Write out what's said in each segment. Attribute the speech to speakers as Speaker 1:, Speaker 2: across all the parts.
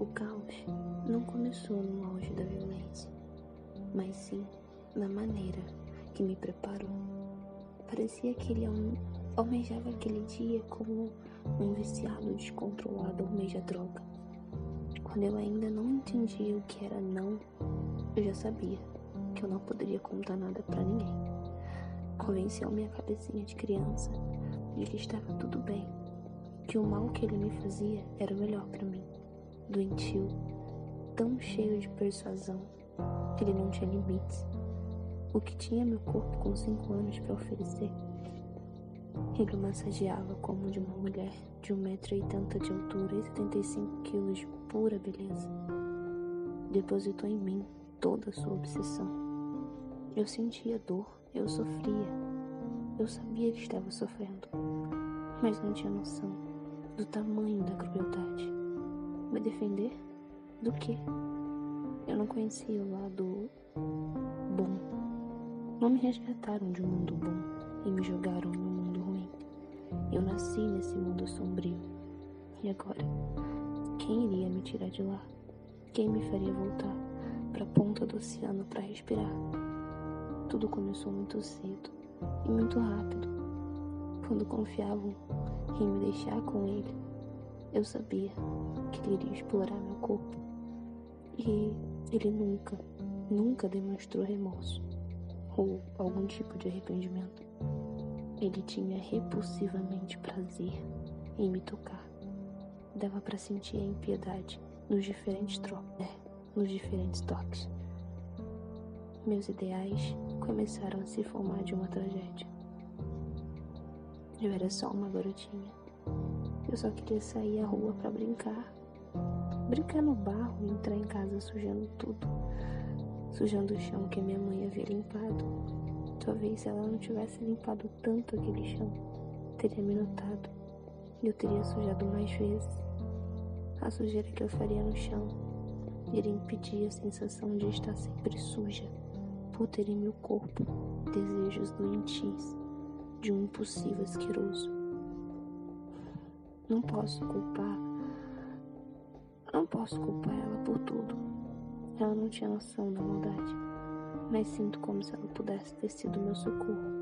Speaker 1: O caos não começou no auge da violência, mas sim na maneira que me preparou. Parecia que ele almejava aquele dia como um viciado descontrolado almeja droga. Quando eu ainda não entendia o que era não, eu já sabia que eu não poderia contar nada para ninguém. Convenceu minha cabecinha de criança de que estava tudo bem, que o mal que ele me fazia era o melhor para mim. Doentio, tão cheio de persuasão, que ele não tinha limites. O que tinha meu corpo com cinco anos para oferecer ele massageava como de uma mulher de um metro e oitenta de altura e 75 quilos de pura beleza. Depositou em mim toda a sua obsessão. Eu sentia dor, eu sofria. Eu sabia que estava sofrendo, mas não tinha noção do tamanho da crueldade. Me defender? Do que? Eu não conhecia o lado bom. Não me resgataram de um mundo bom e me jogaram um mundo ruim. Eu nasci nesse mundo sombrio. E agora? Quem iria me tirar de lá? Quem me faria voltar para a ponta do oceano para respirar? Tudo começou muito cedo e muito rápido. Quando confiavam em me deixar com ele, eu sabia que ele iria explorar meu corpo. E ele nunca, nunca demonstrou remorso ou algum tipo de arrependimento. Ele tinha repulsivamente prazer em me tocar. Dava para sentir a impiedade nos diferentes trocos, é, nos diferentes toques. Meus ideais começaram a se formar de uma tragédia. Eu era só uma garotinha. Eu só queria sair à rua para brincar. Brincar no barro e entrar em casa sujando tudo. Sujando o chão que minha mãe havia limpado Talvez se ela não tivesse limpado tanto aquele chão, teria me notado e eu teria sujado mais vezes. A sujeira que eu faria no chão iria impedir a sensação de estar sempre suja por ter em meu corpo desejos doentios de um impossível asqueroso. Não posso culpar. Não posso culpar ela por tudo. Ela não tinha noção da maldade mas sinto como se ela pudesse ter sido meu socorro.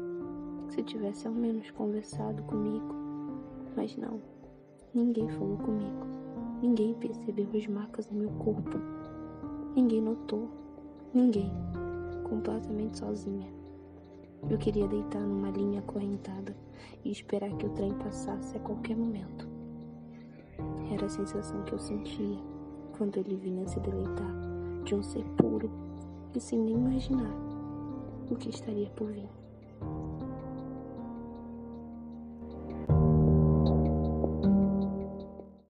Speaker 1: Se tivesse ao menos conversado comigo. Mas não, ninguém falou comigo. Ninguém percebeu as marcas no meu corpo. Ninguém notou. Ninguém. Completamente sozinha. Eu queria deitar numa linha acorrentada e esperar que o trem passasse a qualquer momento. Era a sensação que eu sentia quando ele vinha se deleitar de um ser puro e sem nem imaginar o que estaria por vir.